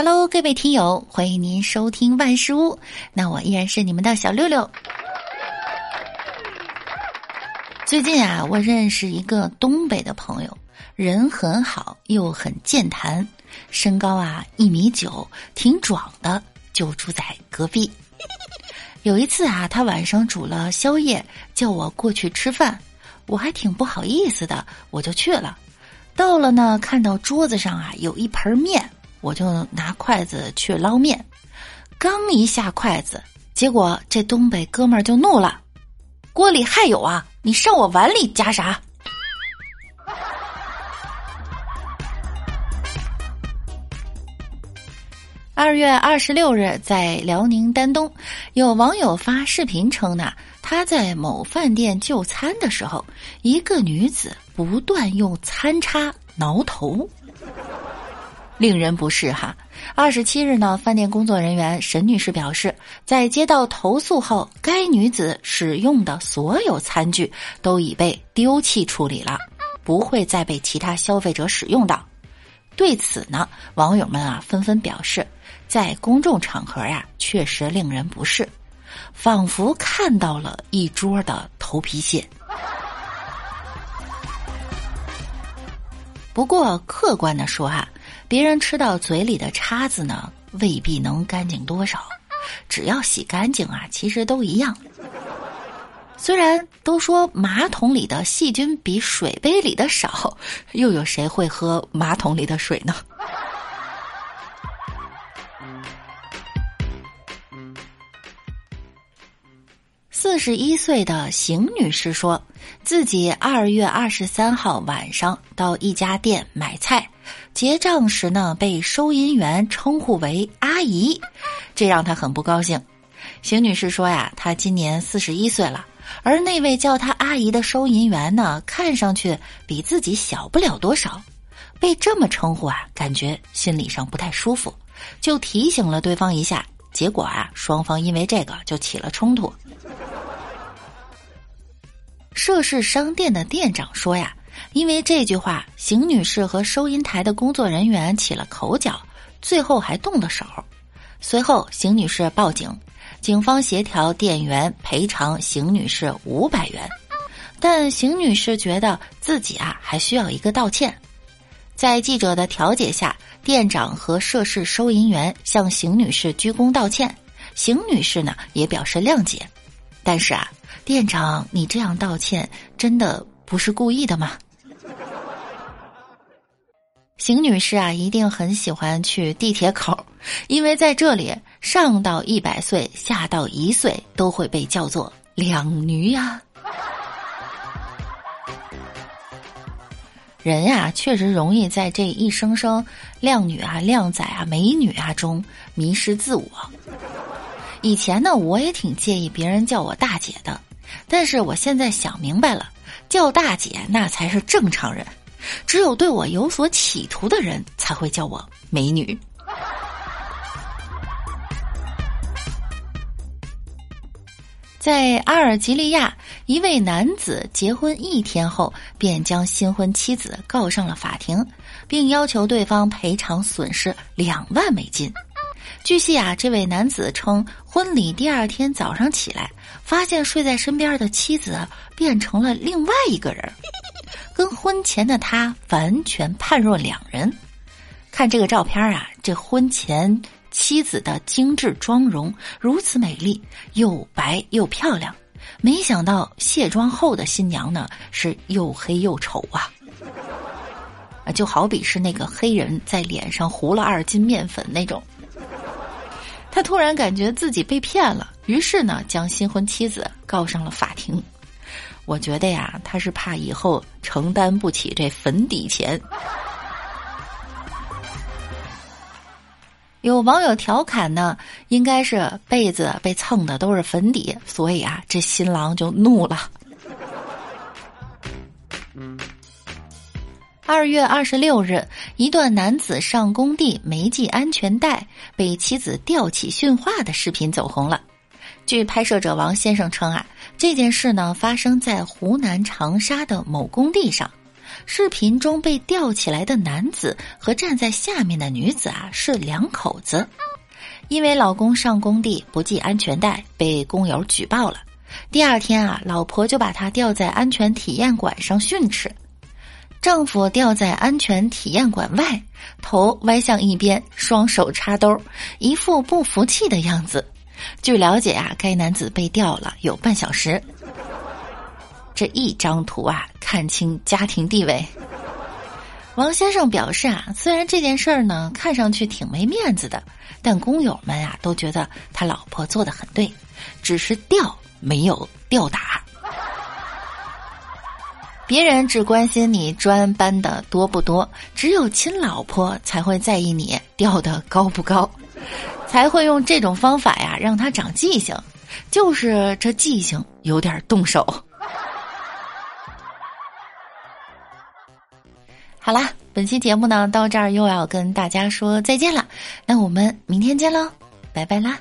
Hello，各位听友，欢迎您收听万事屋。那我依然是你们的小六六。最近啊，我认识一个东北的朋友，人很好，又很健谈，身高啊一米九，挺壮的，就住在隔壁。有一次啊，他晚上煮了宵夜，叫我过去吃饭，我还挺不好意思的，我就去了。到了呢，看到桌子上啊有一盆面。我就拿筷子去捞面，刚一下筷子，结果这东北哥们儿就怒了：“锅里还有啊，你上我碗里夹啥？”二月二十六日，在辽宁丹东，有网友发视频称呢，他在某饭店就餐的时候，一个女子不断用餐叉挠头。令人不适哈！二十七日呢，饭店工作人员沈女士表示，在接到投诉后，该女子使用的所有餐具都已被丢弃处理了，不会再被其他消费者使用到。对此呢，网友们啊纷纷表示，在公众场合呀，确实令人不适，仿佛看到了一桌的头皮屑。不过客观的说哈。别人吃到嘴里的叉子呢，未必能干净多少。只要洗干净啊，其实都一样。虽然都说马桶里的细菌比水杯里的少，又有谁会喝马桶里的水呢？四十一岁的邢女士说，自己二月二十三号晚上到一家店买菜。结账时呢，被收银员称呼为阿姨，这让她很不高兴。邢女士说呀，她今年四十一岁了，而那位叫她阿姨的收银员呢，看上去比自己小不了多少，被这么称呼啊，感觉心理上不太舒服，就提醒了对方一下，结果啊，双方因为这个就起了冲突。涉事商店的店长说呀。因为这句话，邢女士和收银台的工作人员起了口角，最后还动了手。随后，邢女士报警，警方协调店员赔偿邢女士五百元。但邢女士觉得自己啊还需要一个道歉。在记者的调解下，店长和涉事收银员向邢女士鞠躬道歉。邢女士呢也表示谅解。但是啊，店长，你这样道歉真的不是故意的吗？邢女士啊，一定很喜欢去地铁口，因为在这里，上到一百岁，下到一岁，都会被叫做两女呀。人呀，确实容易在这一声声“靓女”啊、“靓仔”啊、“美女”啊中迷失自我。以前呢，我也挺介意别人叫我大姐的，但是我现在想明白了，叫大姐那才是正常人。只有对我有所企图的人才会叫我美女。在阿尔及利亚，一位男子结婚一天后便将新婚妻子告上了法庭，并要求对方赔偿损失两万美金。据悉啊，这位男子称，婚礼第二天早上起来，发现睡在身边的妻子变成了另外一个人。跟婚前的他完全判若两人。看这个照片啊，这婚前妻子的精致妆容如此美丽，又白又漂亮。没想到卸妆后的新娘呢，是又黑又丑啊！啊，就好比是那个黑人在脸上糊了二斤面粉那种。他突然感觉自己被骗了，于是呢，将新婚妻子告上了法庭。我觉得呀，他是怕以后承担不起这粉底钱。有网友调侃呢，应该是被子被蹭的都是粉底，所以啊，这新郎就怒了。二月二十六日，一段男子上工地没系安全带，被妻子吊起训话的视频走红了。据拍摄者王先生称啊。这件事呢，发生在湖南长沙的某工地上。视频中被吊起来的男子和站在下面的女子啊是两口子。因为老公上工地不系安全带，被工友举报了。第二天啊，老婆就把他吊在安全体验馆上训斥。丈夫吊在安全体验馆外，头歪向一边，双手插兜，一副不服气的样子。据了解啊，该男子被吊了有半小时。这一张图啊，看清家庭地位。王先生表示啊，虽然这件事儿呢看上去挺没面子的，但工友们啊都觉得他老婆做的很对，只是吊没有吊打。别人只关心你砖搬的多不多，只有亲老婆才会在意你吊的高不高，才会用这种方法呀让他长记性，就是这记性有点动手。好啦，本期节目呢到这儿又要跟大家说再见了，那我们明天见喽，拜拜啦。